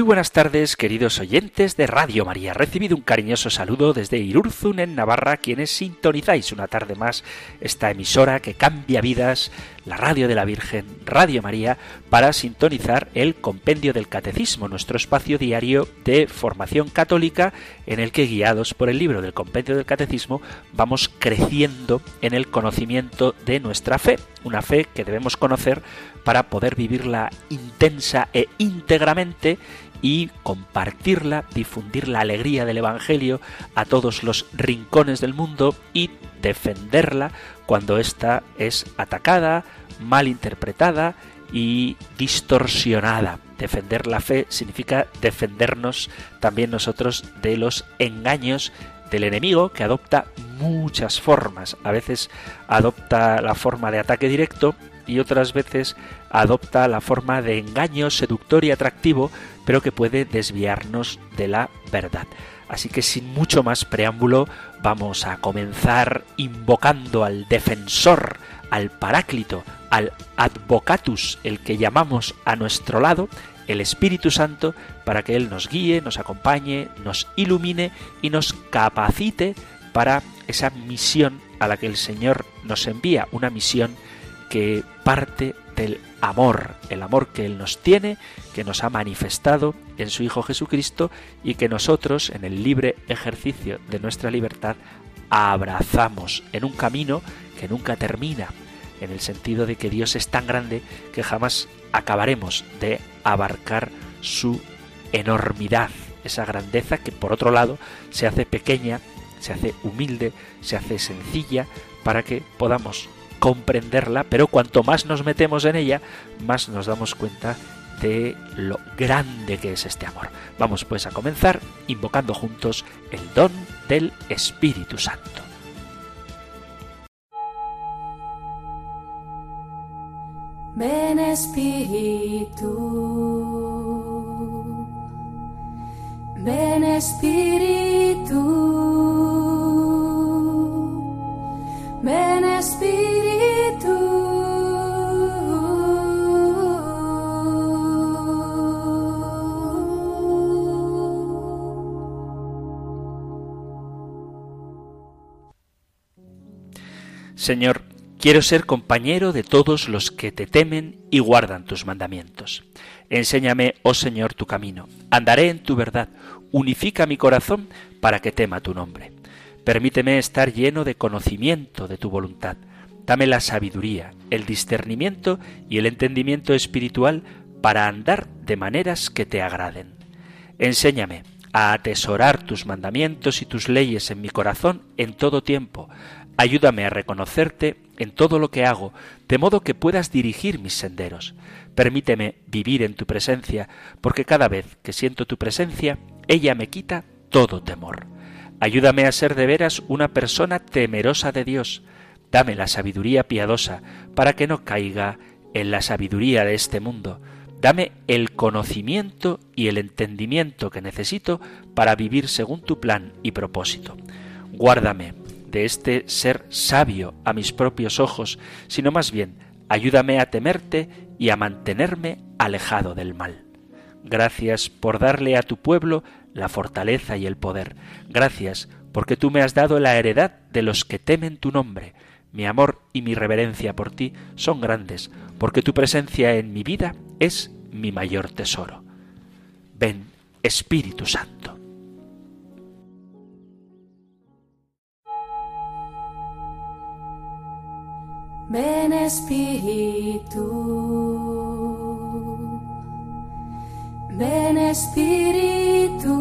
Muy buenas tardes, queridos oyentes de Radio María. Recibido un cariñoso saludo desde Irurzun, en Navarra, quienes sintonizáis una tarde más esta emisora que cambia vidas, la Radio de la Virgen, Radio María, para sintonizar el Compendio del Catecismo, nuestro espacio diario de formación católica, en el que, guiados por el libro del Compendio del Catecismo, vamos creciendo en el conocimiento de nuestra fe, una fe que debemos conocer para poder vivirla intensa e íntegramente y compartirla, difundir la alegría del Evangelio a todos los rincones del mundo y defenderla cuando ésta es atacada, mal interpretada y distorsionada. Defender la fe significa defendernos también nosotros de los engaños del enemigo que adopta muchas formas. A veces adopta la forma de ataque directo y otras veces adopta la forma de engaño seductor y atractivo, pero que puede desviarnos de la verdad. Así que sin mucho más preámbulo, vamos a comenzar invocando al defensor, al paráclito, al advocatus, el que llamamos a nuestro lado, el Espíritu Santo, para que Él nos guíe, nos acompañe, nos ilumine y nos capacite para esa misión a la que el Señor nos envía, una misión que parte del amor, el amor que Él nos tiene, que nos ha manifestado en su Hijo Jesucristo y que nosotros, en el libre ejercicio de nuestra libertad, abrazamos en un camino que nunca termina, en el sentido de que Dios es tan grande que jamás acabaremos de abarcar su enormidad, esa grandeza que por otro lado se hace pequeña, se hace humilde, se hace sencilla, para que podamos comprenderla, pero cuanto más nos metemos en ella, más nos damos cuenta de lo grande que es este amor. Vamos pues a comenzar invocando juntos el don del Espíritu Santo. Ven Espíritu, ven Espíritu, ven Señor, quiero ser compañero de todos los que te temen y guardan tus mandamientos. Enséñame, oh Señor, tu camino. Andaré en tu verdad. Unifica mi corazón para que tema tu nombre. Permíteme estar lleno de conocimiento de tu voluntad. Dame la sabiduría, el discernimiento y el entendimiento espiritual para andar de maneras que te agraden. Enséñame a atesorar tus mandamientos y tus leyes en mi corazón en todo tiempo, Ayúdame a reconocerte en todo lo que hago, de modo que puedas dirigir mis senderos. Permíteme vivir en tu presencia, porque cada vez que siento tu presencia, ella me quita todo temor. Ayúdame a ser de veras una persona temerosa de Dios. Dame la sabiduría piadosa para que no caiga en la sabiduría de este mundo. Dame el conocimiento y el entendimiento que necesito para vivir según tu plan y propósito. Guárdame de este ser sabio a mis propios ojos, sino más bien ayúdame a temerte y a mantenerme alejado del mal. Gracias por darle a tu pueblo la fortaleza y el poder. Gracias porque tú me has dado la heredad de los que temen tu nombre. Mi amor y mi reverencia por ti son grandes, porque tu presencia en mi vida es mi mayor tesoro. Ven, Espíritu Santo. Ven Espíritu, ven Espíritu,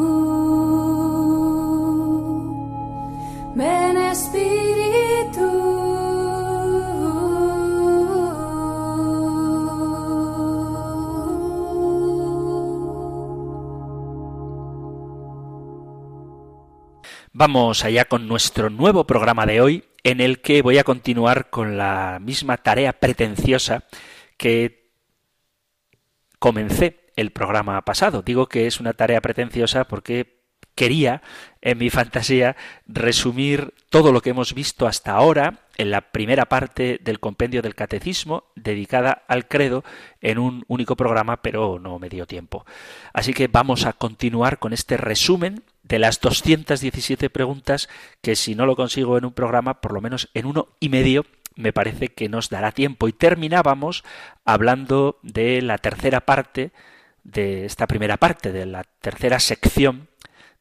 ven Espíritu. Vamos allá con nuestro nuevo programa de hoy en el que voy a continuar con la misma tarea pretenciosa que comencé el programa pasado. Digo que es una tarea pretenciosa porque quería, en mi fantasía, resumir todo lo que hemos visto hasta ahora en la primera parte del compendio del catecismo dedicada al credo en un único programa, pero no me dio tiempo. Así que vamos a continuar con este resumen de las 217 preguntas que si no lo consigo en un programa, por lo menos en uno y medio, me parece que nos dará tiempo. Y terminábamos hablando de la tercera parte de esta primera parte, de la tercera sección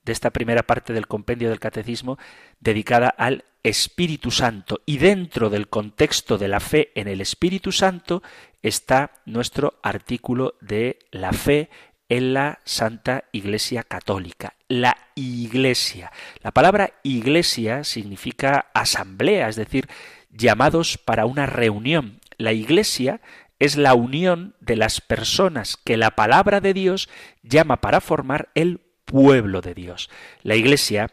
de esta primera parte del compendio del catecismo dedicada al Espíritu Santo. Y dentro del contexto de la fe en el Espíritu Santo está nuestro artículo de la fe en la Santa Iglesia Católica, la Iglesia. La palabra Iglesia significa asamblea, es decir, llamados para una reunión. La Iglesia es la unión de las personas que la palabra de Dios llama para formar el pueblo de Dios. La Iglesia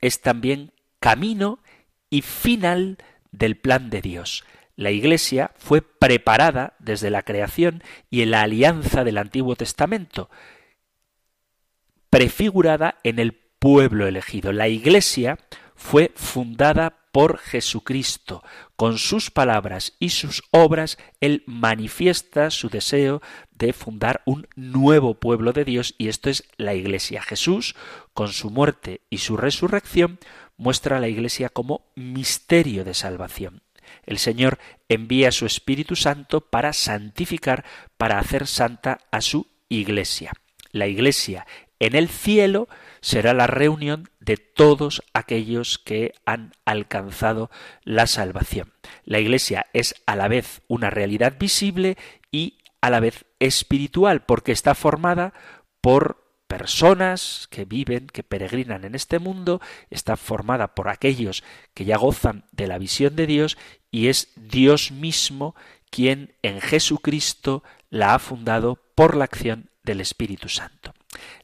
es también camino y final del plan de Dios. La Iglesia fue preparada desde la creación y en la alianza del Antiguo Testamento, prefigurada en el pueblo elegido. La Iglesia fue fundada por Jesucristo. Con sus palabras y sus obras, Él manifiesta su deseo de fundar un nuevo pueblo de Dios y esto es la Iglesia. Jesús, con su muerte y su resurrección, muestra a la Iglesia como misterio de salvación. El Señor envía su Espíritu Santo para santificar, para hacer santa a su Iglesia. La Iglesia en el cielo será la reunión de todos aquellos que han alcanzado la salvación. La Iglesia es a la vez una realidad visible y a la vez espiritual, porque está formada por personas que viven, que peregrinan en este mundo, está formada por aquellos que ya gozan de la visión de Dios y es Dios mismo quien en Jesucristo la ha fundado por la acción del Espíritu Santo.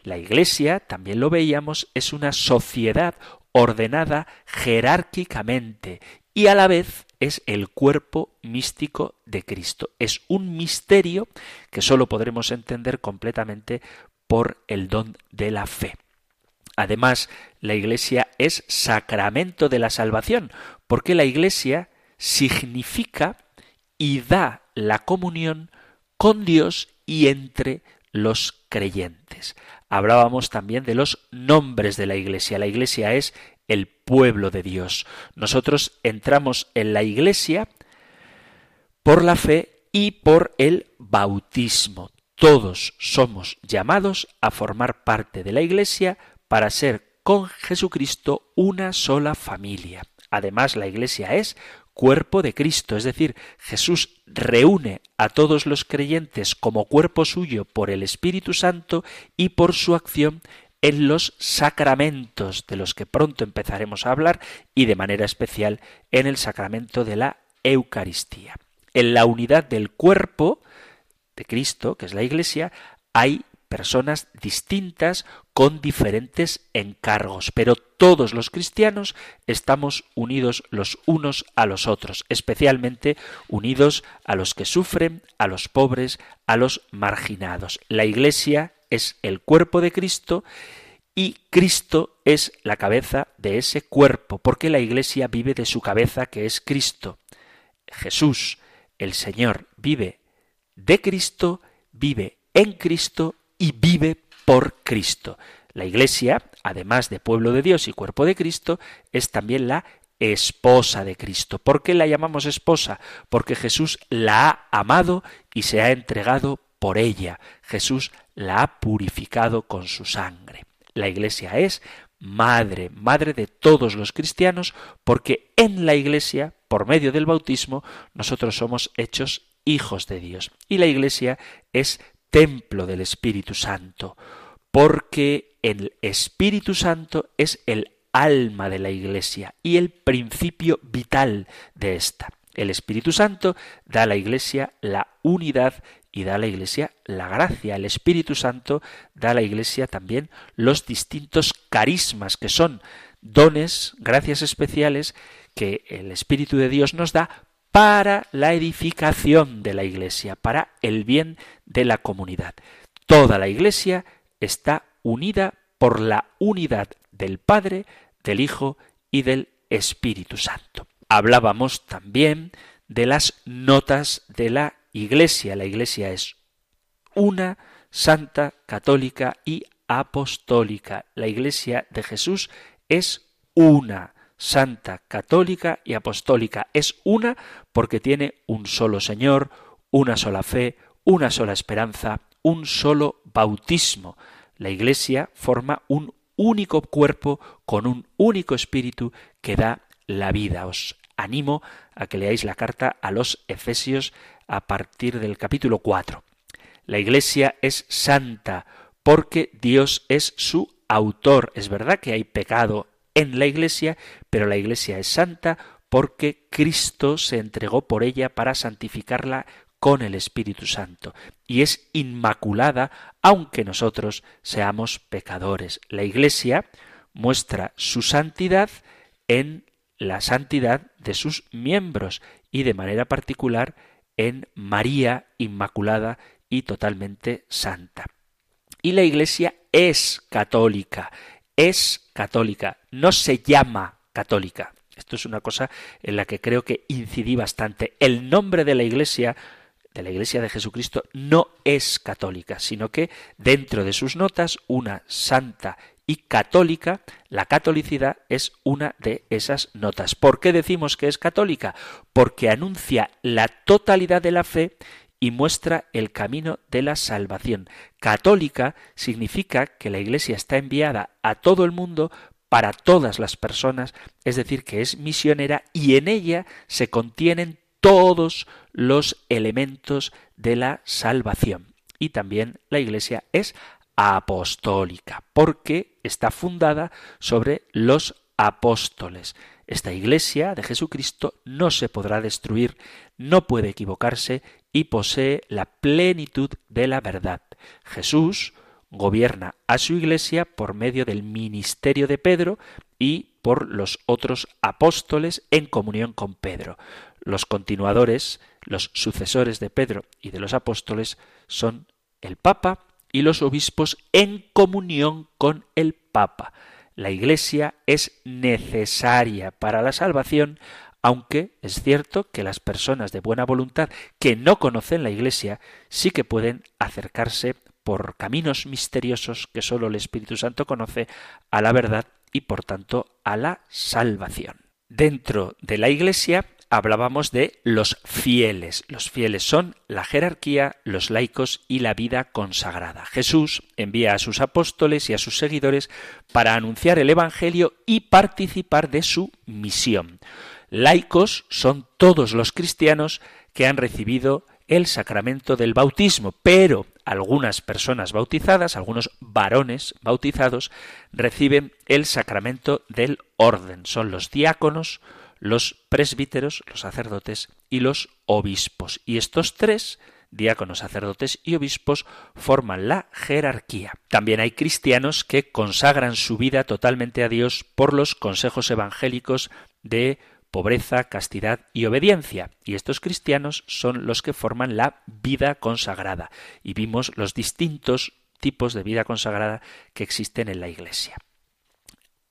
La Iglesia, también lo veíamos, es una sociedad ordenada jerárquicamente y a la vez es el cuerpo místico de Cristo. Es un misterio que sólo podremos entender completamente por el don de la fe. Además, la Iglesia es sacramento de la salvación, porque la Iglesia significa y da la comunión con Dios y entre los creyentes. Hablábamos también de los nombres de la Iglesia. La Iglesia es el pueblo de Dios. Nosotros entramos en la Iglesia por la fe y por el bautismo. Todos somos llamados a formar parte de la Iglesia para ser con Jesucristo una sola familia. Además, la Iglesia es cuerpo de Cristo, es decir, Jesús reúne a todos los creyentes como cuerpo suyo por el Espíritu Santo y por su acción en los sacramentos de los que pronto empezaremos a hablar y de manera especial en el sacramento de la Eucaristía. En la unidad del cuerpo de Cristo, que es la Iglesia, hay personas distintas con diferentes encargos, pero todos los cristianos estamos unidos los unos a los otros, especialmente unidos a los que sufren, a los pobres, a los marginados. La Iglesia es el cuerpo de Cristo y Cristo es la cabeza de ese cuerpo, porque la Iglesia vive de su cabeza que es Cristo. Jesús, el Señor, vive de Cristo, vive en Cristo y vive por Cristo. La Iglesia, además de pueblo de Dios y cuerpo de Cristo, es también la esposa de Cristo. ¿Por qué la llamamos esposa? Porque Jesús la ha amado y se ha entregado por ella. Jesús la ha purificado con su sangre. La Iglesia es madre, madre de todos los cristianos, porque en la Iglesia, por medio del bautismo, nosotros somos hechos hijos de Dios. Y la Iglesia es templo del Espíritu Santo, porque el Espíritu Santo es el alma de la Iglesia y el principio vital de ésta. El Espíritu Santo da a la Iglesia la unidad y da a la Iglesia la gracia. El Espíritu Santo da a la Iglesia también los distintos carismas que son dones, gracias especiales que el Espíritu de Dios nos da para la edificación de la Iglesia, para el bien de la comunidad. Toda la Iglesia está unida por la unidad del Padre, del Hijo y del Espíritu Santo. Hablábamos también de las notas de la Iglesia. La Iglesia es una, santa, católica y apostólica. La Iglesia de Jesús es una, santa, católica y apostólica. Es una porque tiene un solo Señor, una sola fe, una sola esperanza, un solo bautismo. La Iglesia forma un único cuerpo con un único espíritu que da la vida. Os animo a que leáis la carta a los Efesios a partir del capítulo 4. La Iglesia es santa porque Dios es su autor. Es verdad que hay pecado en la Iglesia, pero la Iglesia es santa porque Cristo se entregó por ella para santificarla con el Espíritu Santo y es inmaculada aunque nosotros seamos pecadores. La Iglesia muestra su santidad en la santidad de sus miembros y de manera particular en María Inmaculada y totalmente santa. Y la Iglesia es católica, es católica, no se llama católica. Esto es una cosa en la que creo que incidí bastante. El nombre de la Iglesia de la Iglesia de Jesucristo no es católica, sino que dentro de sus notas, una santa y católica, la catolicidad es una de esas notas. ¿Por qué decimos que es católica? Porque anuncia la totalidad de la fe y muestra el camino de la salvación. Católica significa que la Iglesia está enviada a todo el mundo para todas las personas, es decir, que es misionera y en ella se contienen todos los elementos de la salvación. Y también la Iglesia es apostólica, porque está fundada sobre los apóstoles. Esta Iglesia de Jesucristo no se podrá destruir, no puede equivocarse y posee la plenitud de la verdad. Jesús gobierna a su Iglesia por medio del ministerio de Pedro y por los otros apóstoles en comunión con Pedro. Los continuadores, los sucesores de Pedro y de los apóstoles son el Papa y los obispos en comunión con el Papa. La Iglesia es necesaria para la salvación, aunque es cierto que las personas de buena voluntad que no conocen la Iglesia sí que pueden acercarse por caminos misteriosos que sólo el Espíritu Santo conoce a la verdad y por tanto a la salvación. Dentro de la Iglesia hablábamos de los fieles. Los fieles son la jerarquía, los laicos y la vida consagrada. Jesús envía a sus apóstoles y a sus seguidores para anunciar el Evangelio y participar de su misión. Laicos son todos los cristianos que han recibido el sacramento del bautismo, pero algunas personas bautizadas, algunos varones bautizados, reciben el sacramento del orden. Son los diáconos, los presbíteros, los sacerdotes y los obispos. Y estos tres diáconos, sacerdotes y obispos forman la jerarquía. También hay cristianos que consagran su vida totalmente a Dios por los consejos evangélicos de pobreza, castidad y obediencia. Y estos cristianos son los que forman la vida consagrada. Y vimos los distintos tipos de vida consagrada que existen en la Iglesia.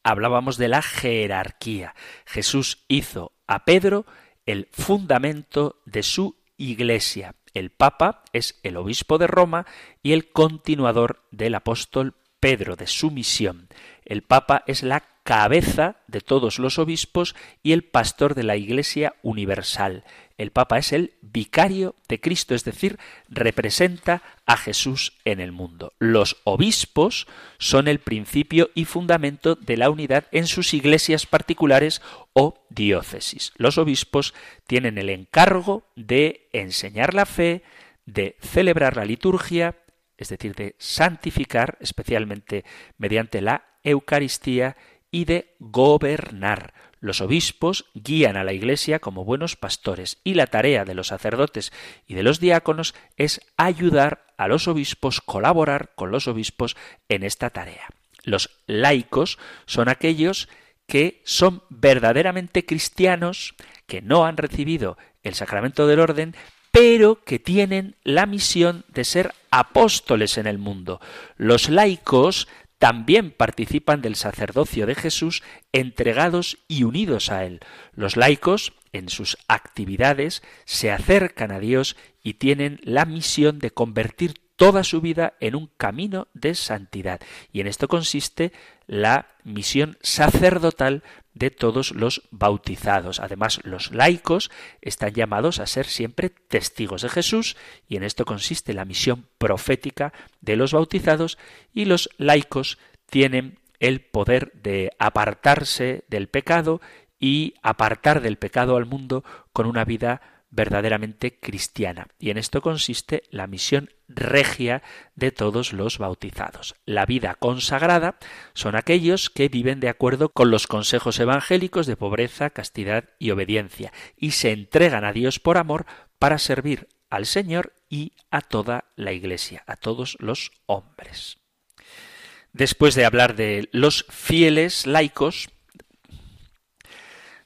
Hablábamos de la jerarquía. Jesús hizo a Pedro el fundamento de su Iglesia. El Papa es el obispo de Roma y el continuador del apóstol Pedro, de su misión. El Papa es la cabeza de todos los obispos y el pastor de la Iglesia universal. El Papa es el vicario de Cristo, es decir, representa a Jesús en el mundo. Los obispos son el principio y fundamento de la unidad en sus iglesias particulares o diócesis. Los obispos tienen el encargo de enseñar la fe, de celebrar la liturgia, es decir, de santificar, especialmente mediante la Eucaristía, y de gobernar. Los obispos guían a la Iglesia como buenos pastores y la tarea de los sacerdotes y de los diáconos es ayudar a los obispos, colaborar con los obispos en esta tarea. Los laicos son aquellos que son verdaderamente cristianos, que no han recibido el sacramento del orden, pero que tienen la misión de ser apóstoles en el mundo. Los laicos también participan del sacerdocio de Jesús entregados y unidos a Él. Los laicos, en sus actividades, se acercan a Dios y tienen la misión de convertir toda su vida en un camino de santidad. Y en esto consiste la misión sacerdotal de todos los bautizados. Además, los laicos están llamados a ser siempre testigos de Jesús y en esto consiste la misión profética de los bautizados y los laicos tienen el poder de apartarse del pecado y apartar del pecado al mundo con una vida verdaderamente cristiana. Y en esto consiste la misión regia de todos los bautizados. La vida consagrada son aquellos que viven de acuerdo con los consejos evangélicos de pobreza, castidad y obediencia, y se entregan a Dios por amor para servir al Señor y a toda la Iglesia, a todos los hombres. Después de hablar de los fieles laicos,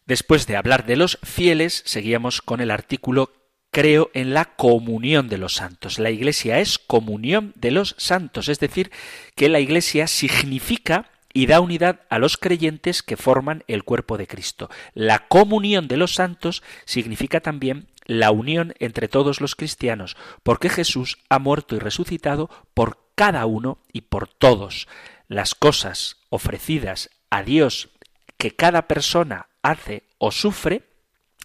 Después de hablar de los fieles, seguíamos con el artículo Creo en la comunión de los santos. La Iglesia es comunión de los santos, es decir, que la Iglesia significa y da unidad a los creyentes que forman el cuerpo de Cristo. La comunión de los santos significa también la unión entre todos los cristianos, porque Jesús ha muerto y resucitado por cada uno y por todos. Las cosas ofrecidas a Dios que cada persona hace o sufre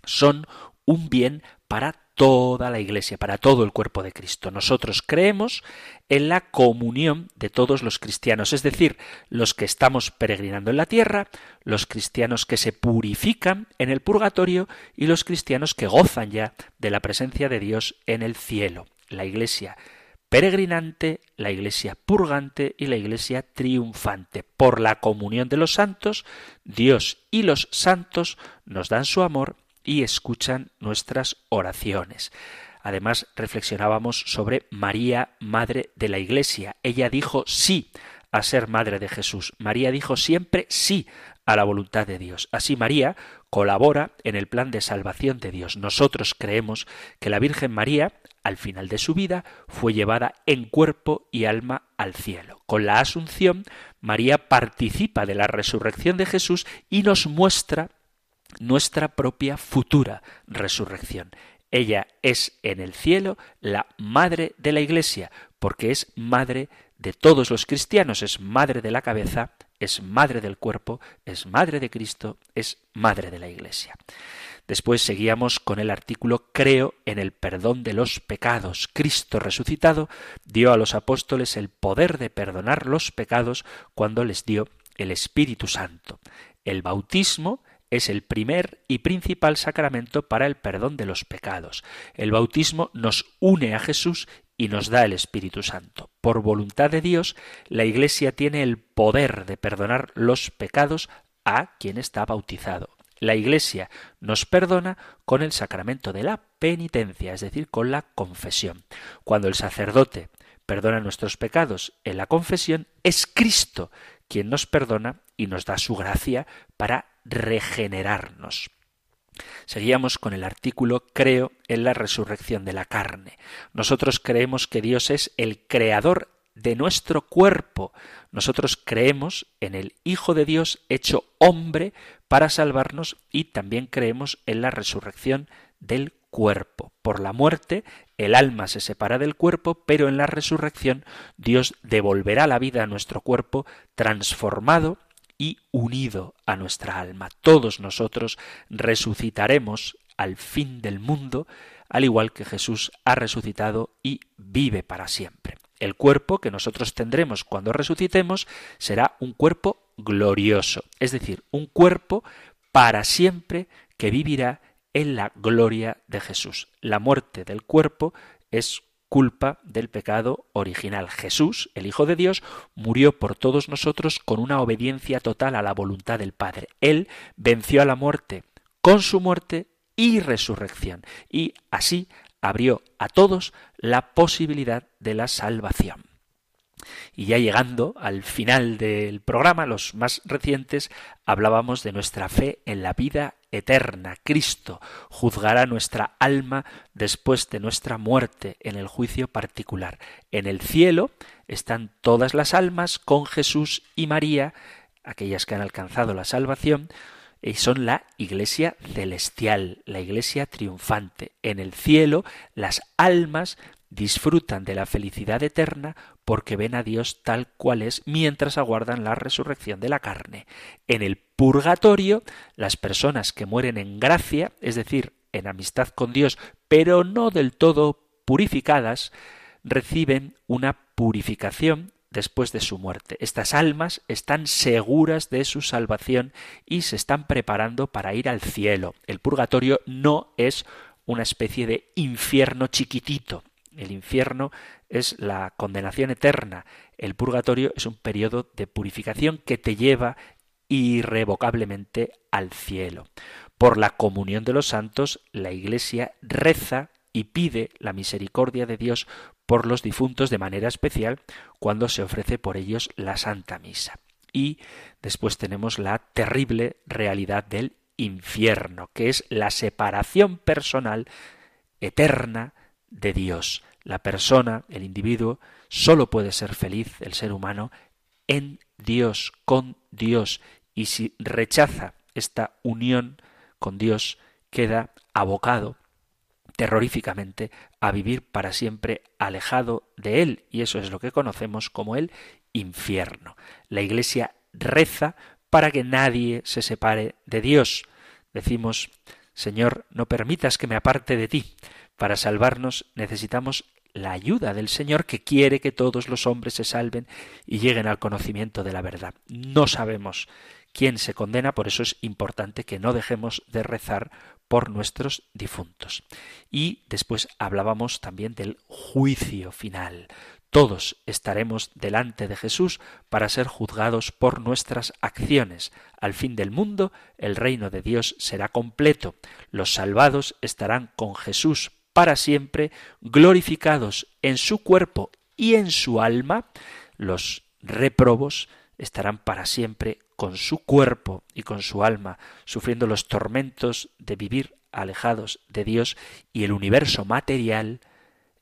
son un bien para toda la Iglesia, para todo el cuerpo de Cristo. Nosotros creemos en la comunión de todos los cristianos, es decir, los que estamos peregrinando en la tierra, los cristianos que se purifican en el purgatorio y los cristianos que gozan ya de la presencia de Dios en el cielo. La Iglesia peregrinante, la iglesia purgante y la iglesia triunfante. Por la comunión de los santos, Dios y los santos nos dan su amor y escuchan nuestras oraciones. Además, reflexionábamos sobre María, Madre de la Iglesia. Ella dijo sí a ser Madre de Jesús. María dijo siempre sí a la voluntad de Dios. Así María colabora en el plan de salvación de Dios. Nosotros creemos que la Virgen María al final de su vida, fue llevada en cuerpo y alma al cielo. Con la Asunción, María participa de la resurrección de Jesús y nos muestra nuestra propia futura resurrección. Ella es en el cielo la madre de la Iglesia, porque es madre de todos los cristianos, es madre de la cabeza, es madre del cuerpo, es madre de Cristo, es madre de la Iglesia. Después seguíamos con el artículo Creo en el perdón de los pecados. Cristo resucitado dio a los apóstoles el poder de perdonar los pecados cuando les dio el Espíritu Santo. El bautismo es el primer y principal sacramento para el perdón de los pecados. El bautismo nos une a Jesús y nos da el Espíritu Santo. Por voluntad de Dios, la Iglesia tiene el poder de perdonar los pecados a quien está bautizado. La Iglesia nos perdona con el sacramento de la penitencia, es decir, con la confesión. Cuando el sacerdote perdona nuestros pecados en la confesión, es Cristo quien nos perdona y nos da su gracia para regenerarnos. Seguíamos con el artículo Creo en la resurrección de la carne. Nosotros creemos que Dios es el creador de nuestro cuerpo. Nosotros creemos en el Hijo de Dios hecho hombre para salvarnos y también creemos en la resurrección del cuerpo. Por la muerte el alma se separa del cuerpo, pero en la resurrección Dios devolverá la vida a nuestro cuerpo transformado y unido a nuestra alma. Todos nosotros resucitaremos al fin del mundo, al igual que Jesús ha resucitado y vive para siempre. El cuerpo que nosotros tendremos cuando resucitemos será un cuerpo glorioso, es decir, un cuerpo para siempre que vivirá en la gloria de Jesús. La muerte del cuerpo es culpa del pecado original. Jesús, el Hijo de Dios, murió por todos nosotros con una obediencia total a la voluntad del Padre. Él venció a la muerte con su muerte y resurrección, y así abrió a todos la posibilidad de la salvación. Y ya llegando al final del programa, los más recientes, hablábamos de nuestra fe en la vida eterna. Cristo juzgará nuestra alma después de nuestra muerte en el juicio particular. En el cielo están todas las almas con Jesús y María, aquellas que han alcanzado la salvación, son la iglesia celestial, la iglesia triunfante. En el cielo las almas disfrutan de la felicidad eterna porque ven a Dios tal cual es mientras aguardan la resurrección de la carne. En el purgatorio, las personas que mueren en gracia, es decir, en amistad con Dios, pero no del todo purificadas, reciben una purificación después de su muerte. Estas almas están seguras de su salvación y se están preparando para ir al cielo. El purgatorio no es una especie de infierno chiquitito, el infierno es la condenación eterna. El purgatorio es un periodo de purificación que te lleva irrevocablemente al cielo. Por la comunión de los santos, la Iglesia reza y pide la misericordia de Dios por los difuntos de manera especial cuando se ofrece por ellos la Santa Misa. Y después tenemos la terrible realidad del infierno, que es la separación personal eterna de Dios. La persona, el individuo, solo puede ser feliz, el ser humano, en Dios, con Dios. Y si rechaza esta unión con Dios, queda abocado terroríficamente a vivir para siempre alejado de Él. Y eso es lo que conocemos como el infierno. La Iglesia reza para que nadie se separe de Dios. Decimos, Señor, no permitas que me aparte de ti. Para salvarnos necesitamos la ayuda del Señor que quiere que todos los hombres se salven y lleguen al conocimiento de la verdad. No sabemos quién se condena, por eso es importante que no dejemos de rezar por nuestros difuntos. Y después hablábamos también del juicio final. Todos estaremos delante de Jesús para ser juzgados por nuestras acciones. Al fin del mundo, el reino de Dios será completo. Los salvados estarán con Jesús para siempre, glorificados en su cuerpo y en su alma, los reprobos estarán para siempre con su cuerpo y con su alma, sufriendo los tormentos de vivir alejados de Dios y el universo material,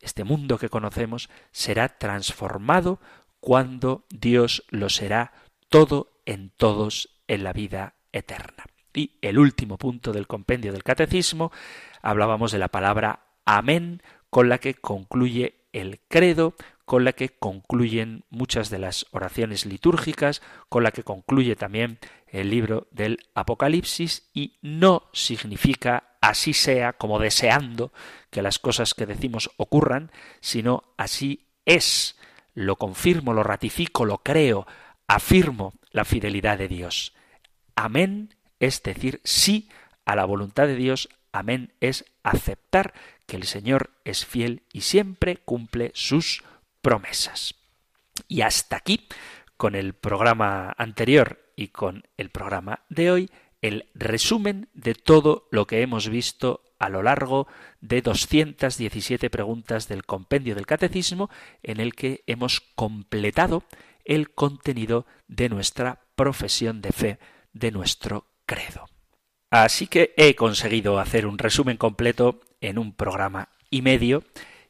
este mundo que conocemos, será transformado cuando Dios lo será todo en todos en la vida eterna. Y el último punto del compendio del catecismo, hablábamos de la palabra amén con la que concluye el credo, con la que concluyen muchas de las oraciones litúrgicas, con la que concluye también el libro del Apocalipsis y no significa así sea como deseando que las cosas que decimos ocurran, sino así es. Lo confirmo, lo ratifico, lo creo, afirmo la fidelidad de Dios. Amén es decir sí a la voluntad de Dios, amén es aceptar que el Señor es fiel y siempre cumple sus promesas. Y hasta aquí, con el programa anterior y con el programa de hoy, el resumen de todo lo que hemos visto a lo largo de 217 preguntas del compendio del catecismo en el que hemos completado el contenido de nuestra profesión de fe, de nuestro credo. Así que he conseguido hacer un resumen completo en un programa y medio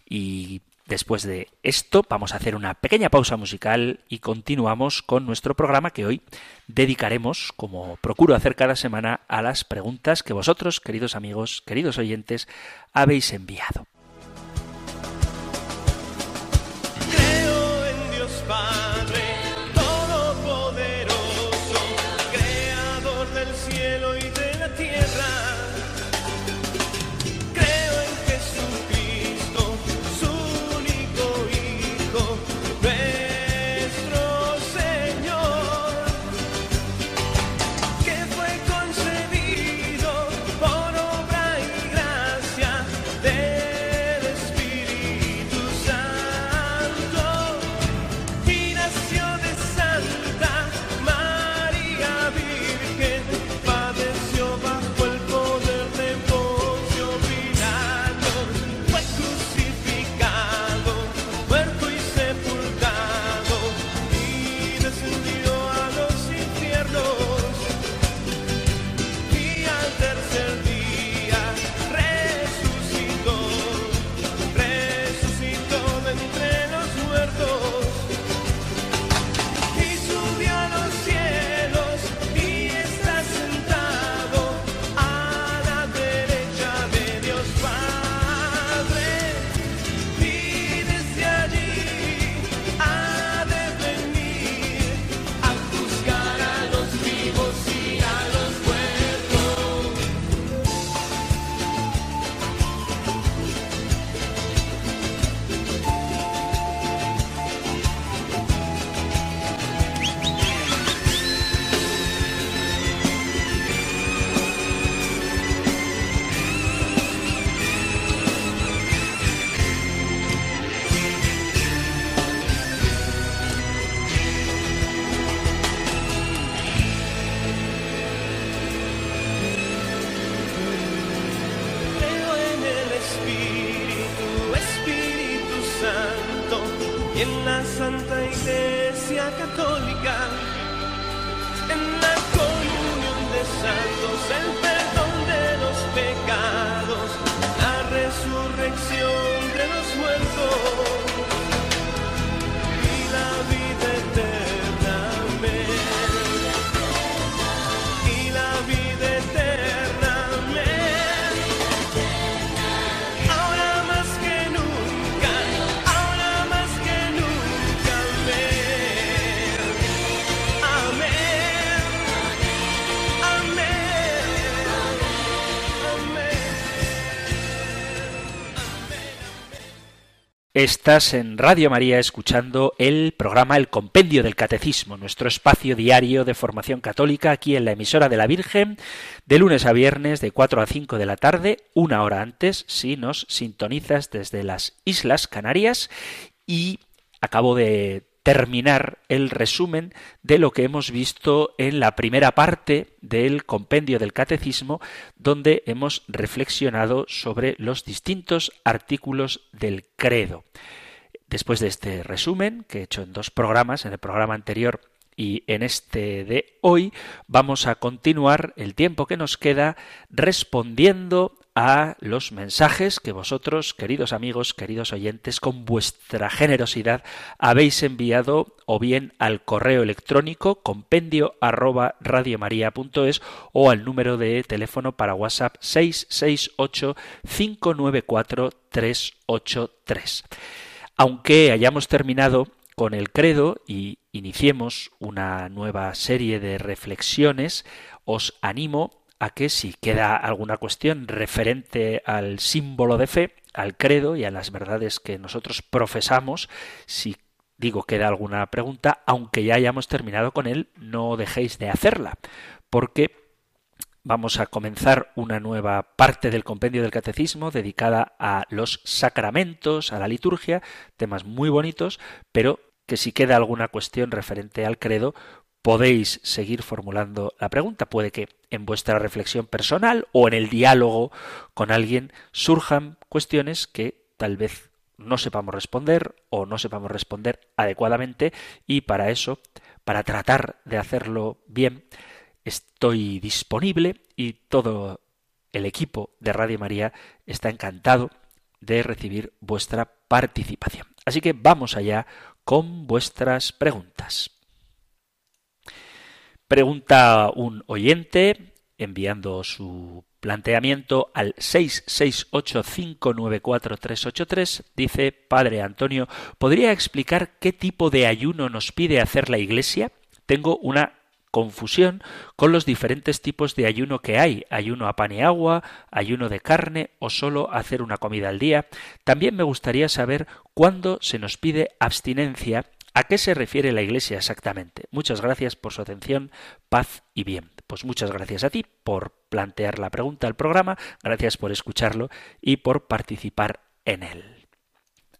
y después de esto vamos a hacer una pequeña pausa musical y continuamos con nuestro programa que hoy dedicaremos, como procuro hacer cada semana, a las preguntas que vosotros, queridos amigos, queridos oyentes, habéis enviado. Estás en Radio María escuchando el programa El Compendio del Catecismo, nuestro espacio diario de formación católica aquí en la emisora de la Virgen, de lunes a viernes de 4 a 5 de la tarde, una hora antes, si nos sintonizas desde las Islas Canarias. Y acabo de terminar el resumen de lo que hemos visto en la primera parte del compendio del catecismo, donde hemos reflexionado sobre los distintos artículos del credo. Después de este resumen, que he hecho en dos programas, en el programa anterior y en este de hoy, vamos a continuar el tiempo que nos queda respondiendo a los mensajes que vosotros, queridos amigos, queridos oyentes, con vuestra generosidad habéis enviado o bien al correo electrónico compendio arroba radiomaria.es o al número de teléfono para WhatsApp 668 594 383. Aunque hayamos terminado con el credo y iniciemos una nueva serie de reflexiones, os animo a que si queda alguna cuestión referente al símbolo de fe, al credo y a las verdades que nosotros profesamos, si digo queda alguna pregunta, aunque ya hayamos terminado con él, no dejéis de hacerla, porque vamos a comenzar una nueva parte del compendio del catecismo dedicada a los sacramentos, a la liturgia, temas muy bonitos, pero que si queda alguna cuestión referente al credo, podéis seguir formulando la pregunta. Puede que en vuestra reflexión personal o en el diálogo con alguien surjan cuestiones que tal vez no sepamos responder o no sepamos responder adecuadamente y para eso, para tratar de hacerlo bien, estoy disponible y todo el equipo de Radio María está encantado de recibir vuestra participación. Así que vamos allá con vuestras preguntas. Pregunta un oyente enviando su planteamiento al 668594383. Dice, Padre Antonio, ¿podría explicar qué tipo de ayuno nos pide hacer la Iglesia? Tengo una confusión con los diferentes tipos de ayuno que hay, ayuno a pan y agua, ayuno de carne o solo hacer una comida al día. También me gustaría saber cuándo se nos pide abstinencia ¿A qué se refiere la Iglesia exactamente? Muchas gracias por su atención, paz y bien. Pues muchas gracias a ti por plantear la pregunta al programa, gracias por escucharlo y por participar en él.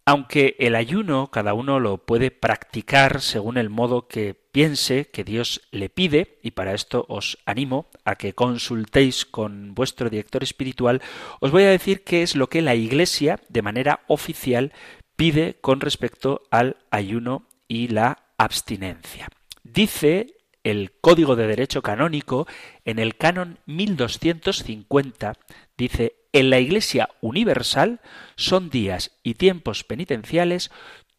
Aunque el ayuno cada uno lo puede practicar según el modo que piense que Dios le pide, y para esto os animo a que consultéis con vuestro director espiritual, os voy a decir qué es lo que la Iglesia, de manera oficial, pide con respecto al ayuno y la abstinencia. Dice el Código de Derecho Canónico en el canon 1250, dice, en la Iglesia Universal son días y tiempos penitenciales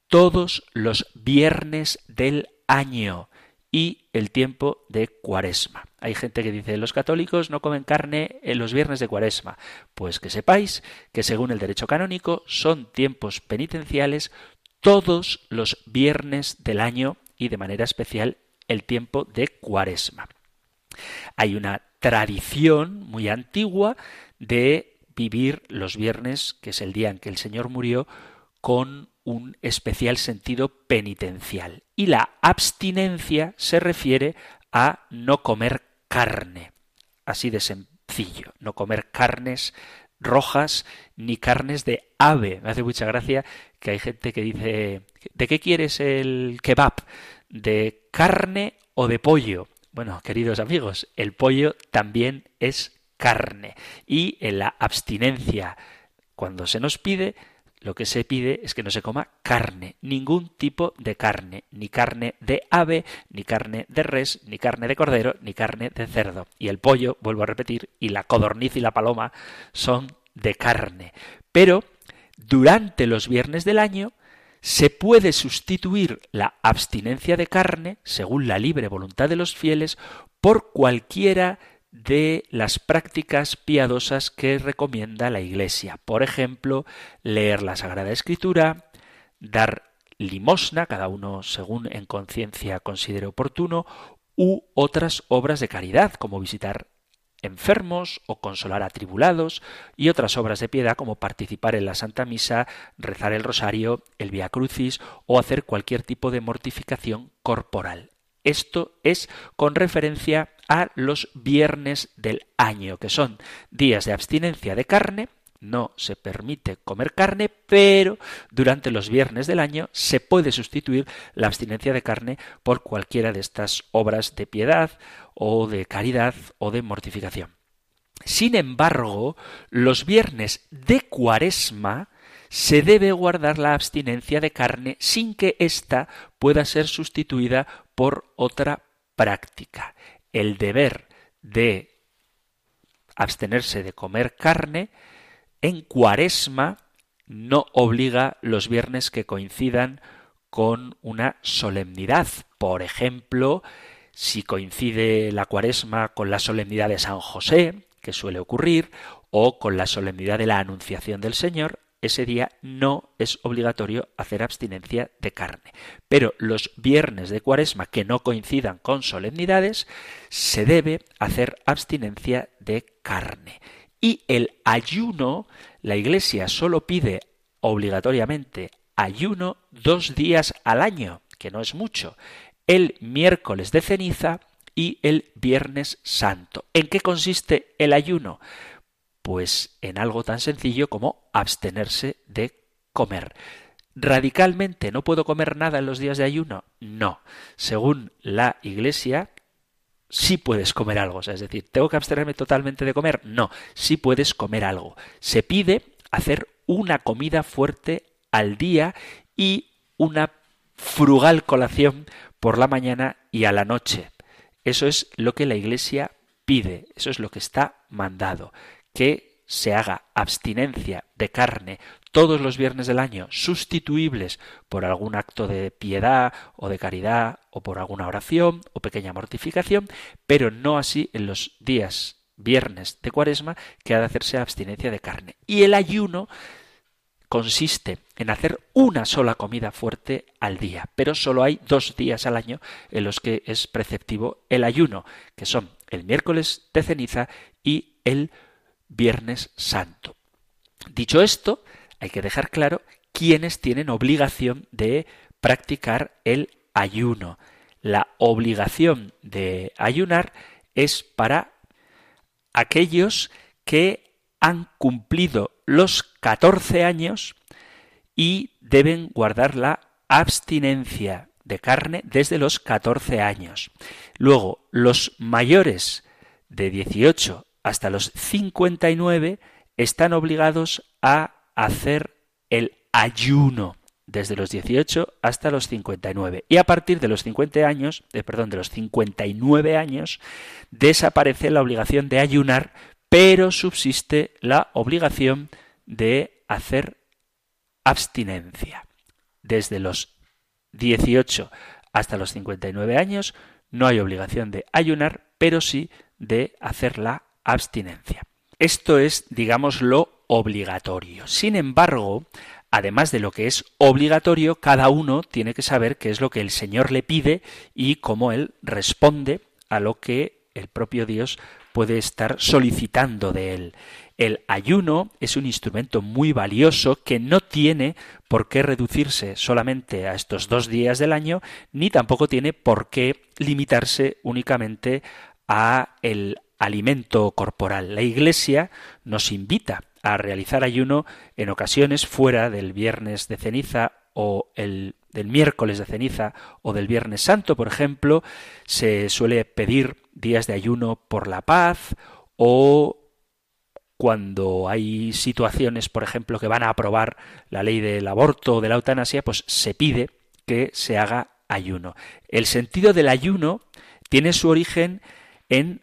todos los viernes del año y el tiempo de cuaresma. Hay gente que dice los católicos no comen carne en los viernes de cuaresma. Pues que sepáis que según el derecho canónico son tiempos penitenciales todos los viernes del año y de manera especial el tiempo de cuaresma. Hay una tradición muy antigua de vivir los viernes, que es el día en que el Señor murió, con un especial sentido penitencial. Y la abstinencia se refiere a no comer carne. Así de sencillo, no comer carnes rojas ni carnes de ave. Me hace mucha gracia que hay gente que dice, ¿de qué quieres el kebab? ¿De carne o de pollo? Bueno, queridos amigos, el pollo también es carne. Y en la abstinencia, cuando se nos pide, lo que se pide es que no se coma carne, ningún tipo de carne, ni carne de ave, ni carne de res, ni carne de cordero, ni carne de cerdo. Y el pollo, vuelvo a repetir, y la codorniz y la paloma son de carne. Pero durante los viernes del año se puede sustituir la abstinencia de carne, según la libre voluntad de los fieles, por cualquiera de las prácticas piadosas que recomienda la Iglesia. Por ejemplo, leer la Sagrada Escritura, dar limosna, cada uno según en conciencia considere oportuno, u otras obras de caridad, como visitar enfermos o consolar a tribulados y otras obras de piedad como participar en la Santa Misa, rezar el rosario, el Via Crucis o hacer cualquier tipo de mortificación corporal. Esto es con referencia a los viernes del año, que son días de abstinencia de carne, no se permite comer carne, pero durante los viernes del año se puede sustituir la abstinencia de carne por cualquiera de estas obras de piedad o de caridad o de mortificación. Sin embargo, los viernes de cuaresma se debe guardar la abstinencia de carne sin que ésta pueda ser sustituida por otra práctica. El deber de abstenerse de comer carne en cuaresma no obliga los viernes que coincidan con una solemnidad. Por ejemplo, si coincide la cuaresma con la solemnidad de San José, que suele ocurrir, o con la solemnidad de la Anunciación del Señor, ese día no es obligatorio hacer abstinencia de carne. Pero los viernes de cuaresma que no coincidan con solemnidades, se debe hacer abstinencia de carne. Y el ayuno, la Iglesia solo pide obligatoriamente ayuno dos días al año, que no es mucho, el miércoles de ceniza y el viernes santo. ¿En qué consiste el ayuno? Pues en algo tan sencillo como abstenerse de comer. ¿Radicalmente no puedo comer nada en los días de ayuno? No. Según la Iglesia, sí puedes comer algo. es decir, ¿tengo que abstenerme totalmente de comer? No, sí puedes comer algo. Se pide hacer una comida fuerte al día y una frugal colación por la mañana y a la noche. Eso es lo que la Iglesia pide, eso es lo que está mandado que se haga abstinencia de carne todos los viernes del año, sustituibles por algún acto de piedad o de caridad o por alguna oración o pequeña mortificación, pero no así en los días viernes de cuaresma que ha de hacerse abstinencia de carne. Y el ayuno consiste en hacer una sola comida fuerte al día, pero solo hay dos días al año en los que es preceptivo el ayuno, que son el miércoles de ceniza y el Viernes Santo. Dicho esto, hay que dejar claro quiénes tienen obligación de practicar el ayuno. La obligación de ayunar es para aquellos que han cumplido los 14 años y deben guardar la abstinencia de carne desde los 14 años. Luego, los mayores de 18 hasta los 59 están obligados a hacer el ayuno desde los 18 hasta los 59 y a partir de los 50 años, de, perdón, de los 59 años desaparece la obligación de ayunar, pero subsiste la obligación de hacer abstinencia. Desde los 18 hasta los 59 años no hay obligación de ayunar, pero sí de hacer la abstinencia. Esto es, digamos, lo obligatorio. Sin embargo, además de lo que es obligatorio, cada uno tiene que saber qué es lo que el Señor le pide y cómo él responde a lo que el propio Dios puede estar solicitando de él. El ayuno es un instrumento muy valioso que no tiene por qué reducirse solamente a estos dos días del año, ni tampoco tiene por qué limitarse únicamente a el alimento corporal. La Iglesia nos invita a realizar ayuno en ocasiones fuera del viernes de ceniza o el del miércoles de ceniza o del viernes santo, por ejemplo, se suele pedir días de ayuno por la paz o cuando hay situaciones, por ejemplo, que van a aprobar la ley del aborto o de la eutanasia, pues se pide que se haga ayuno. El sentido del ayuno tiene su origen en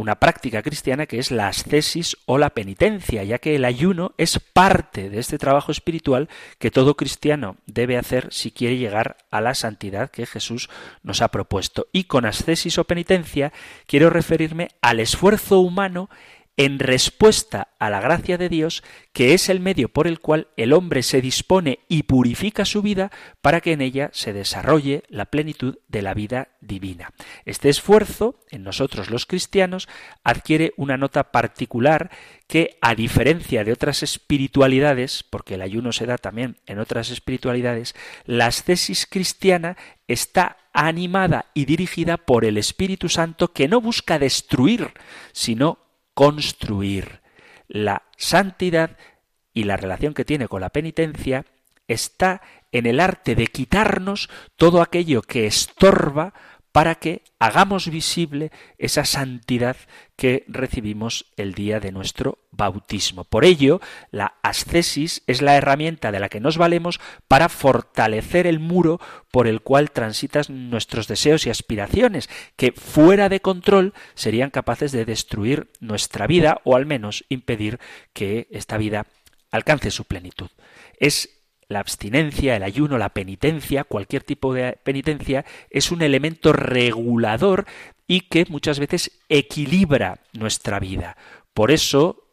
una práctica cristiana que es la ascesis o la penitencia, ya que el ayuno es parte de este trabajo espiritual que todo cristiano debe hacer si quiere llegar a la santidad que Jesús nos ha propuesto. Y con ascesis o penitencia quiero referirme al esfuerzo humano en respuesta a la gracia de Dios, que es el medio por el cual el hombre se dispone y purifica su vida para que en ella se desarrolle la plenitud de la vida divina. Este esfuerzo, en nosotros los cristianos, adquiere una nota particular que, a diferencia de otras espiritualidades, porque el ayuno se da también en otras espiritualidades, la ascesis cristiana está animada y dirigida por el Espíritu Santo que no busca destruir, sino construir. La santidad y la relación que tiene con la penitencia está en el arte de quitarnos todo aquello que estorba para que hagamos visible esa santidad que recibimos el día de nuestro bautismo. Por ello, la ascesis es la herramienta de la que nos valemos para fortalecer el muro por el cual transitan nuestros deseos y aspiraciones, que fuera de control serían capaces de destruir nuestra vida o al menos impedir que esta vida alcance su plenitud. Es la abstinencia, el ayuno, la penitencia, cualquier tipo de penitencia, es un elemento regulador y que muchas veces equilibra nuestra vida. Por eso,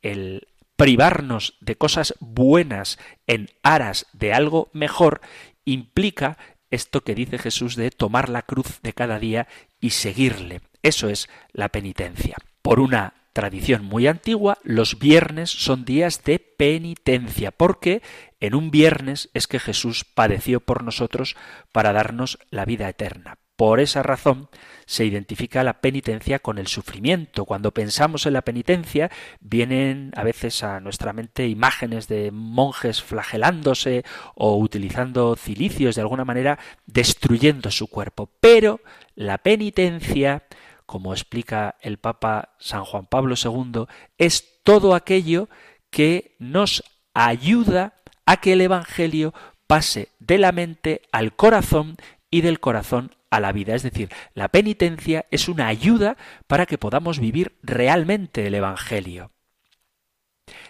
el privarnos de cosas buenas en aras de algo mejor implica esto que dice Jesús de tomar la cruz de cada día y seguirle. Eso es la penitencia. Por una tradición muy antigua, los viernes son días de penitencia, porque en un viernes es que Jesús padeció por nosotros para darnos la vida eterna. Por esa razón se identifica la penitencia con el sufrimiento. Cuando pensamos en la penitencia, vienen a veces a nuestra mente imágenes de monjes flagelándose o utilizando cilicios de alguna manera, destruyendo su cuerpo. Pero la penitencia como explica el Papa San Juan Pablo II, es todo aquello que nos ayuda a que el Evangelio pase de la mente al corazón y del corazón a la vida. Es decir, la penitencia es una ayuda para que podamos vivir realmente el Evangelio.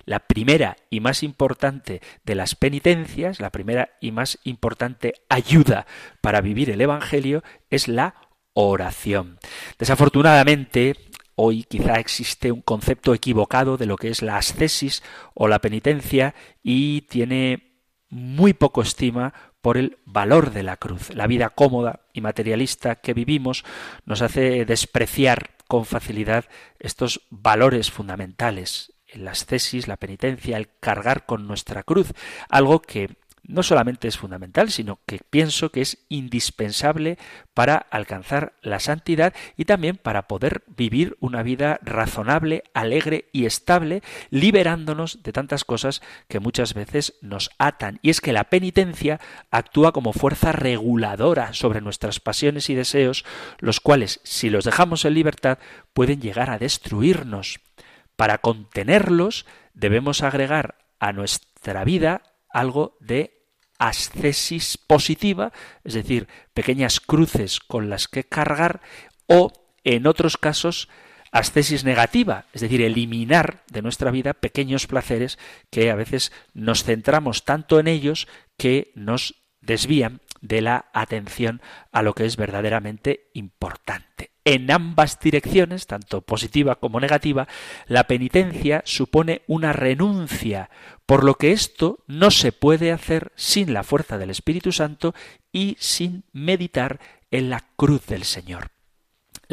La primera y más importante de las penitencias, la primera y más importante ayuda para vivir el Evangelio es la oración. Desafortunadamente, hoy quizá existe un concepto equivocado de lo que es la ascesis o la penitencia y tiene muy poco estima por el valor de la cruz. La vida cómoda y materialista que vivimos nos hace despreciar con facilidad estos valores fundamentales. La ascesis, la penitencia, el cargar con nuestra cruz, algo que no solamente es fundamental, sino que pienso que es indispensable para alcanzar la santidad y también para poder vivir una vida razonable, alegre y estable, liberándonos de tantas cosas que muchas veces nos atan. Y es que la penitencia actúa como fuerza reguladora sobre nuestras pasiones y deseos, los cuales, si los dejamos en libertad, pueden llegar a destruirnos. Para contenerlos, debemos agregar a nuestra vida algo de ascesis positiva, es decir, pequeñas cruces con las que cargar, o en otros casos, ascesis negativa, es decir, eliminar de nuestra vida pequeños placeres que a veces nos centramos tanto en ellos que nos desvían de la atención a lo que es verdaderamente importante. En ambas direcciones, tanto positiva como negativa, la penitencia supone una renuncia, por lo que esto no se puede hacer sin la fuerza del Espíritu Santo y sin meditar en la cruz del Señor.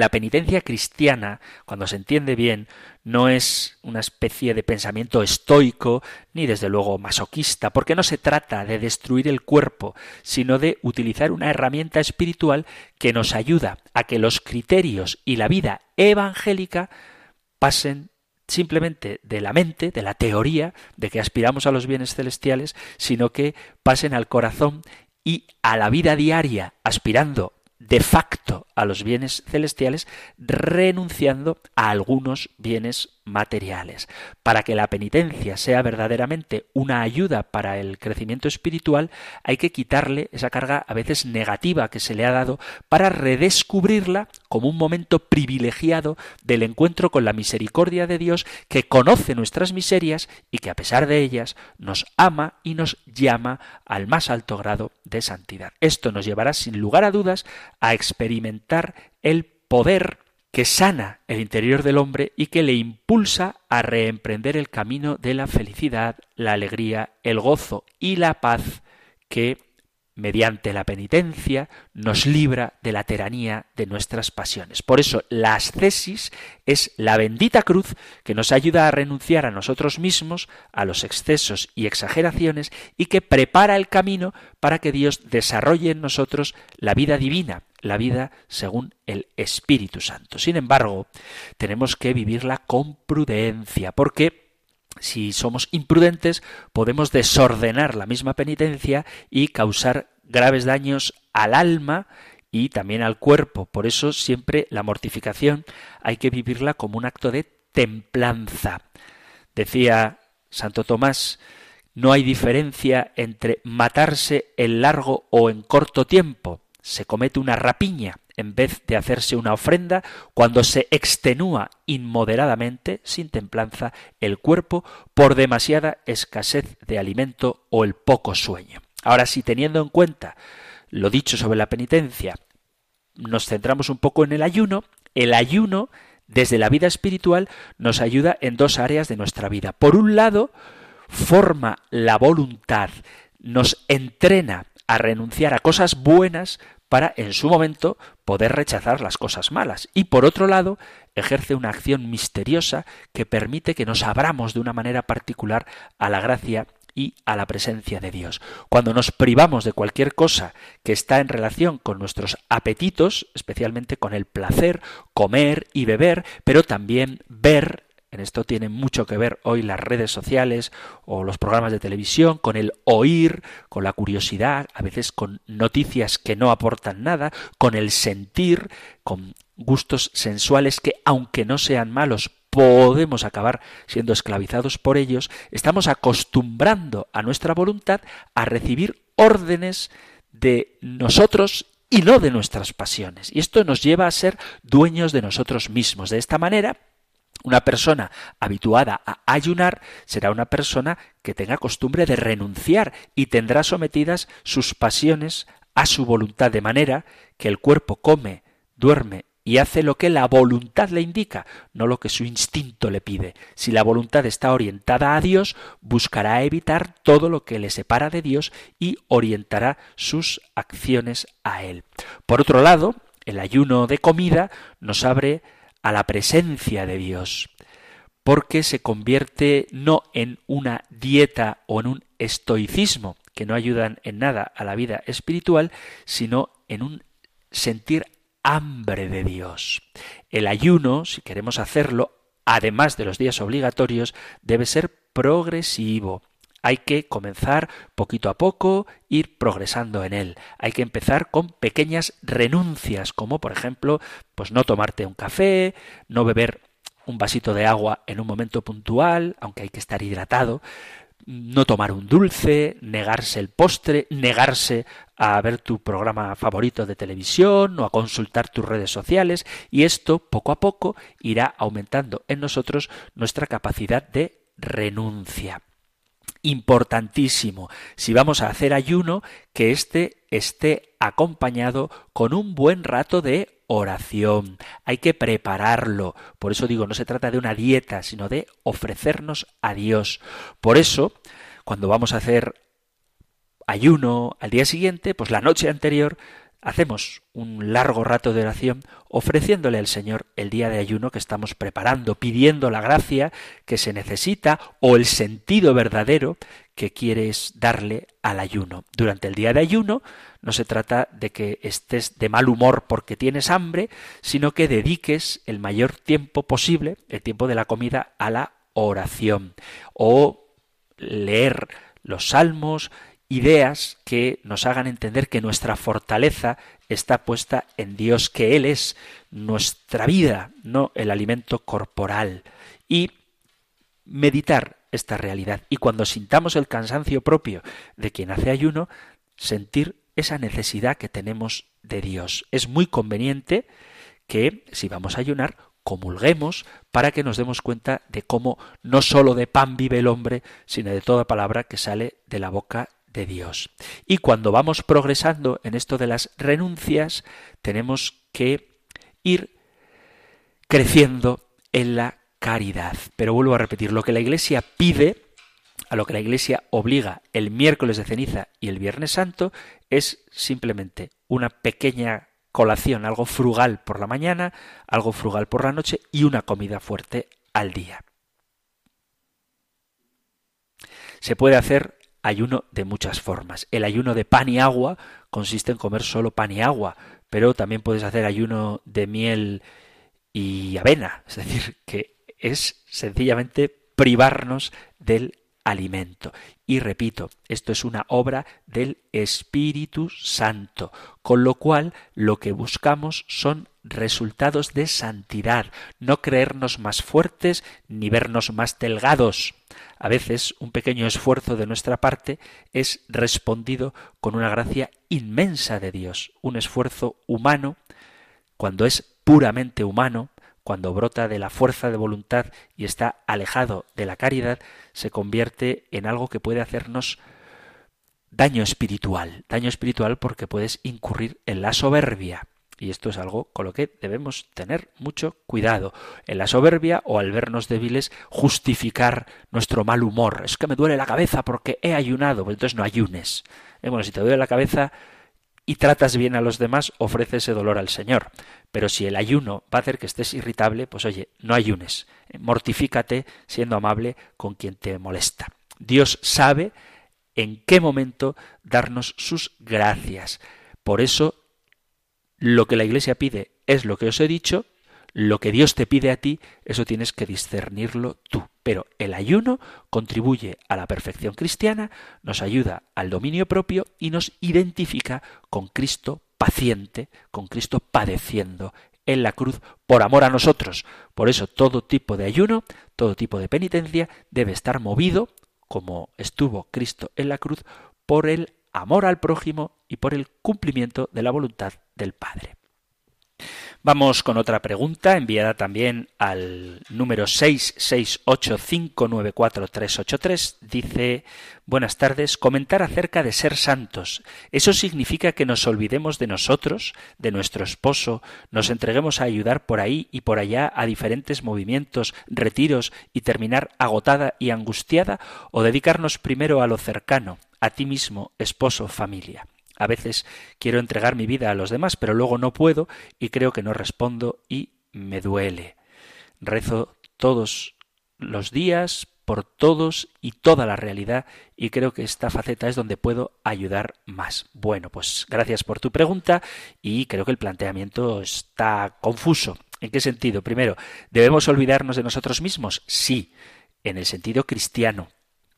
La penitencia cristiana, cuando se entiende bien, no es una especie de pensamiento estoico ni desde luego masoquista, porque no se trata de destruir el cuerpo, sino de utilizar una herramienta espiritual que nos ayuda a que los criterios y la vida evangélica pasen simplemente de la mente, de la teoría, de que aspiramos a los bienes celestiales, sino que pasen al corazón y a la vida diaria, aspirando de facto a los bienes celestiales, renunciando a algunos bienes materiales. Para que la penitencia sea verdaderamente una ayuda para el crecimiento espiritual, hay que quitarle esa carga a veces negativa que se le ha dado para redescubrirla como un momento privilegiado del encuentro con la misericordia de Dios que conoce nuestras miserias y que a pesar de ellas nos ama y nos llama al más alto grado de santidad. Esto nos llevará sin lugar a dudas a experimentar el poder que sana el interior del hombre y que le impulsa a reemprender el camino de la felicidad, la alegría, el gozo y la paz que mediante la penitencia, nos libra de la tiranía de nuestras pasiones. Por eso la ascesis es la bendita cruz que nos ayuda a renunciar a nosotros mismos, a los excesos y exageraciones, y que prepara el camino para que Dios desarrolle en nosotros la vida divina, la vida según el Espíritu Santo. Sin embargo, tenemos que vivirla con prudencia, porque si somos imprudentes, podemos desordenar la misma penitencia y causar graves daños al alma y también al cuerpo. Por eso siempre la mortificación hay que vivirla como un acto de templanza. Decía Santo Tomás, no hay diferencia entre matarse en largo o en corto tiempo. Se comete una rapiña en vez de hacerse una ofrenda cuando se extenúa inmoderadamente, sin templanza, el cuerpo por demasiada escasez de alimento o el poco sueño. Ahora, si teniendo en cuenta lo dicho sobre la penitencia, nos centramos un poco en el ayuno, el ayuno desde la vida espiritual nos ayuda en dos áreas de nuestra vida. Por un lado, forma la voluntad, nos entrena a renunciar a cosas buenas para en su momento poder rechazar las cosas malas. Y por otro lado, ejerce una acción misteriosa que permite que nos abramos de una manera particular a la gracia y a la presencia de Dios. Cuando nos privamos de cualquier cosa que está en relación con nuestros apetitos, especialmente con el placer, comer y beber, pero también ver, en esto tienen mucho que ver hoy las redes sociales o los programas de televisión, con el oír, con la curiosidad, a veces con noticias que no aportan nada, con el sentir, con gustos sensuales que, aunque no sean malos, podemos acabar siendo esclavizados por ellos, estamos acostumbrando a nuestra voluntad a recibir órdenes de nosotros y no de nuestras pasiones. Y esto nos lleva a ser dueños de nosotros mismos. De esta manera, una persona habituada a ayunar será una persona que tenga costumbre de renunciar y tendrá sometidas sus pasiones a su voluntad, de manera que el cuerpo come, duerme y hace lo que la voluntad le indica, no lo que su instinto le pide. Si la voluntad está orientada a Dios, buscará evitar todo lo que le separa de Dios y orientará sus acciones a Él. Por otro lado, el ayuno de comida nos abre a la presencia de Dios, porque se convierte no en una dieta o en un estoicismo, que no ayudan en nada a la vida espiritual, sino en un sentir hambre de Dios. El ayuno, si queremos hacerlo, además de los días obligatorios, debe ser progresivo. Hay que comenzar poquito a poco, ir progresando en él. Hay que empezar con pequeñas renuncias, como por ejemplo, pues no tomarte un café, no beber un vasito de agua en un momento puntual, aunque hay que estar hidratado, no tomar un dulce, negarse el postre, negarse a ver tu programa favorito de televisión o a consultar tus redes sociales y esto poco a poco irá aumentando en nosotros nuestra capacidad de renuncia. Importantísimo, si vamos a hacer ayuno, que éste esté acompañado con un buen rato de oración. Hay que prepararlo. Por eso digo, no se trata de una dieta, sino de ofrecernos a Dios. Por eso, cuando vamos a hacer ayuno al día siguiente, pues la noche anterior hacemos un largo rato de oración ofreciéndole al Señor el día de ayuno que estamos preparando, pidiendo la gracia que se necesita o el sentido verdadero que quieres darle al ayuno. Durante el día de ayuno no se trata de que estés de mal humor porque tienes hambre, sino que dediques el mayor tiempo posible, el tiempo de la comida, a la oración o leer los salmos, ideas que nos hagan entender que nuestra fortaleza está puesta en Dios, que Él es nuestra vida, no el alimento corporal. Y meditar esta realidad. Y cuando sintamos el cansancio propio de quien hace ayuno, sentir esa necesidad que tenemos de Dios. Es muy conveniente que, si vamos a ayunar, comulguemos para que nos demos cuenta de cómo no sólo de pan vive el hombre, sino de toda palabra que sale de la boca de Dios. Y cuando vamos progresando en esto de las renuncias, tenemos que ir creciendo en la caridad. Pero vuelvo a repetir, lo que la Iglesia pide, a lo que la Iglesia obliga el miércoles de ceniza y el viernes santo, es simplemente una pequeña colación, algo frugal por la mañana, algo frugal por la noche y una comida fuerte al día. Se puede hacer ayuno de muchas formas. El ayuno de pan y agua consiste en comer solo pan y agua, pero también puedes hacer ayuno de miel y avena, es decir, que es sencillamente privarnos del alimento. Y repito, esto es una obra del Espíritu Santo, con lo cual lo que buscamos son resultados de santidad, no creernos más fuertes ni vernos más delgados. A veces un pequeño esfuerzo de nuestra parte es respondido con una gracia inmensa de Dios, un esfuerzo humano, cuando es puramente humano, cuando brota de la fuerza de voluntad y está alejado de la caridad, se convierte en algo que puede hacernos daño espiritual. Daño espiritual porque puedes incurrir en la soberbia. Y esto es algo con lo que debemos tener mucho cuidado. En la soberbia o al vernos débiles justificar nuestro mal humor. Es que me duele la cabeza porque he ayunado. Pues entonces no ayunes. Eh, bueno, si te duele la cabeza, y tratas bien a los demás, ofrece ese dolor al Señor. Pero si el ayuno va a hacer que estés irritable, pues oye, no ayunes. Mortifícate siendo amable con quien te molesta. Dios sabe en qué momento darnos sus gracias. Por eso, lo que la Iglesia pide es lo que os he dicho, lo que Dios te pide a ti, eso tienes que discernirlo tú. Pero el ayuno contribuye a la perfección cristiana, nos ayuda al dominio propio y nos identifica con Cristo paciente, con Cristo padeciendo en la cruz por amor a nosotros. Por eso todo tipo de ayuno, todo tipo de penitencia debe estar movido, como estuvo Cristo en la cruz, por el amor al prójimo y por el cumplimiento de la voluntad del Padre. Vamos con otra pregunta enviada también al número 668594383. Dice, buenas tardes, comentar acerca de ser santos. ¿Eso significa que nos olvidemos de nosotros, de nuestro esposo, nos entreguemos a ayudar por ahí y por allá a diferentes movimientos, retiros y terminar agotada y angustiada? ¿O dedicarnos primero a lo cercano, a ti mismo, esposo, familia? A veces quiero entregar mi vida a los demás, pero luego no puedo y creo que no respondo y me duele. Rezo todos los días por todos y toda la realidad y creo que esta faceta es donde puedo ayudar más. Bueno, pues gracias por tu pregunta y creo que el planteamiento está confuso. ¿En qué sentido? Primero, ¿debemos olvidarnos de nosotros mismos? Sí, en el sentido cristiano.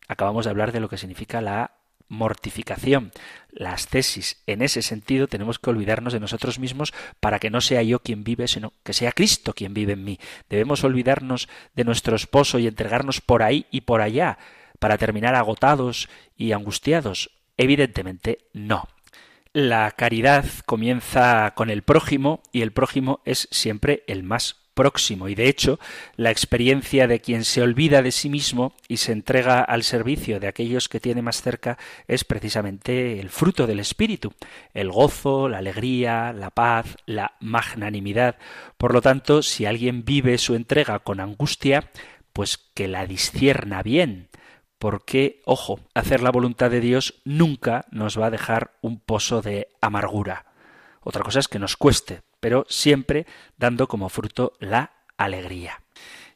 Acabamos de hablar de lo que significa la mortificación, las tesis. En ese sentido tenemos que olvidarnos de nosotros mismos para que no sea yo quien vive, sino que sea Cristo quien vive en mí. Debemos olvidarnos de nuestro esposo y entregarnos por ahí y por allá para terminar agotados y angustiados. Evidentemente no. La caridad comienza con el prójimo y el prójimo es siempre el más próximo y de hecho la experiencia de quien se olvida de sí mismo y se entrega al servicio de aquellos que tiene más cerca es precisamente el fruto del espíritu, el gozo, la alegría, la paz, la magnanimidad. Por lo tanto, si alguien vive su entrega con angustia, pues que la discierna bien, porque, ojo, hacer la voluntad de Dios nunca nos va a dejar un pozo de amargura. Otra cosa es que nos cueste, pero siempre dando como fruto la alegría.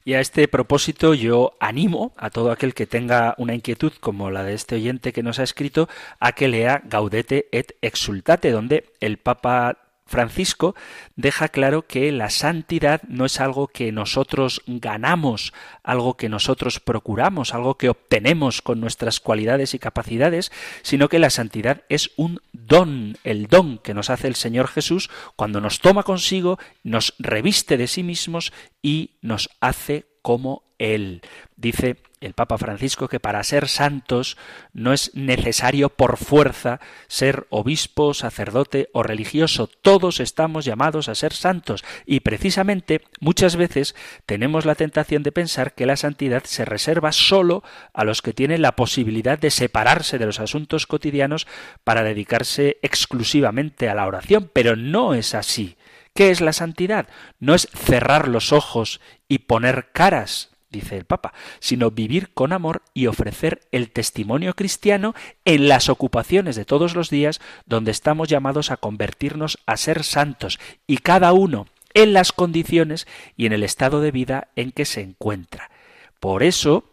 Y a este propósito yo animo a todo aquel que tenga una inquietud como la de este oyente que nos ha escrito a que lea Gaudete et Exultate, donde el Papa Francisco deja claro que la santidad no es algo que nosotros ganamos, algo que nosotros procuramos, algo que obtenemos con nuestras cualidades y capacidades, sino que la santidad es un don, el don que nos hace el Señor Jesús cuando nos toma consigo, nos reviste de sí mismos y nos hace como Él. Dice el Papa Francisco que para ser santos no es necesario por fuerza ser obispo, sacerdote o religioso. Todos estamos llamados a ser santos y precisamente muchas veces tenemos la tentación de pensar que la santidad se reserva solo a los que tienen la posibilidad de separarse de los asuntos cotidianos para dedicarse exclusivamente a la oración, pero no es así. ¿Qué es la santidad? No es cerrar los ojos y poner caras, dice el Papa, sino vivir con amor y ofrecer el testimonio cristiano en las ocupaciones de todos los días donde estamos llamados a convertirnos a ser santos y cada uno en las condiciones y en el estado de vida en que se encuentra. Por eso,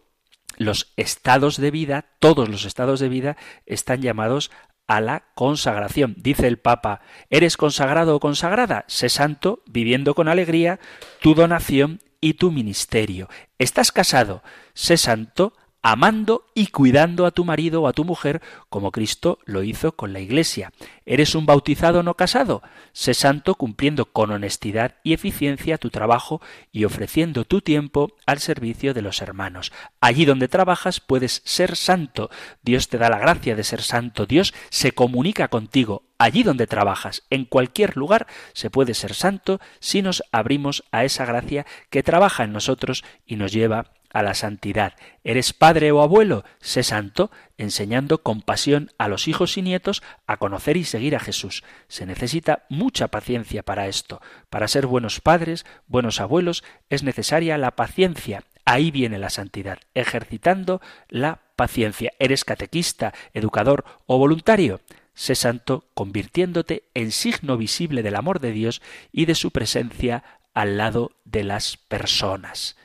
los estados de vida, todos los estados de vida, están llamados a la consagración. Dice el Papa, ¿eres consagrado o consagrada? Sé santo, viviendo con alegría tu donación y tu ministerio. ¿Estás casado? Sé santo, amando y cuidando a tu marido o a tu mujer como Cristo lo hizo con la Iglesia. ¿Eres un bautizado no casado? Sé santo cumpliendo con honestidad y eficiencia tu trabajo y ofreciendo tu tiempo al servicio de los hermanos. Allí donde trabajas puedes ser santo. Dios te da la gracia de ser santo. Dios se comunica contigo. Allí donde trabajas, en cualquier lugar, se puede ser santo si nos abrimos a esa gracia que trabaja en nosotros y nos lleva a la santidad. ¿Eres padre o abuelo? Sé santo, enseñando con pasión a los hijos y nietos a conocer y seguir a Jesús. Se necesita mucha paciencia para esto. Para ser buenos padres, buenos abuelos, es necesaria la paciencia. Ahí viene la santidad, ejercitando la paciencia. ¿Eres catequista, educador o voluntario? Sé santo convirtiéndote en signo visible del amor de Dios y de su presencia al lado de las personas.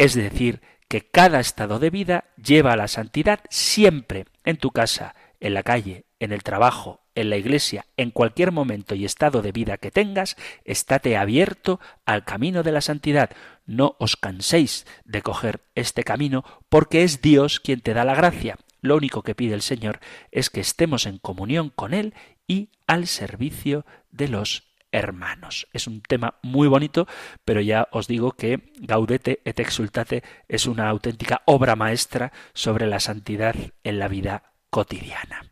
Es decir, que cada estado de vida lleva a la santidad siempre, en tu casa, en la calle, en el trabajo, en la iglesia, en cualquier momento y estado de vida que tengas, estate abierto al camino de la santidad. No os canséis de coger este camino, porque es Dios quien te da la gracia. Lo único que pide el Señor es que estemos en comunión con Él y al servicio de los hermanos. Es un tema muy bonito, pero ya os digo que Gaudete et Exultate es una auténtica obra maestra sobre la santidad en la vida cotidiana.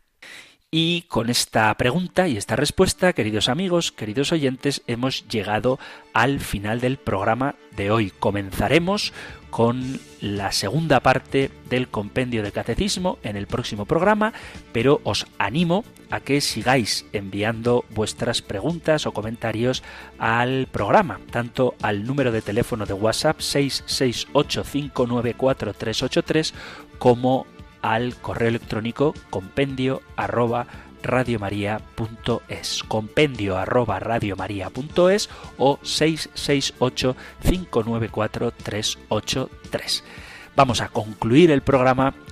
Y con esta pregunta y esta respuesta, queridos amigos, queridos oyentes, hemos llegado al final del programa de hoy. Comenzaremos con la segunda parte del compendio del catecismo en el próximo programa, pero os animo a que sigáis enviando vuestras preguntas o comentarios al programa, tanto al número de teléfono de WhatsApp 668594383 como al correo electrónico compendio arroba radiomaria.es compendio arroba radiomaria.es o 668 594 383 Vamos a concluir el programa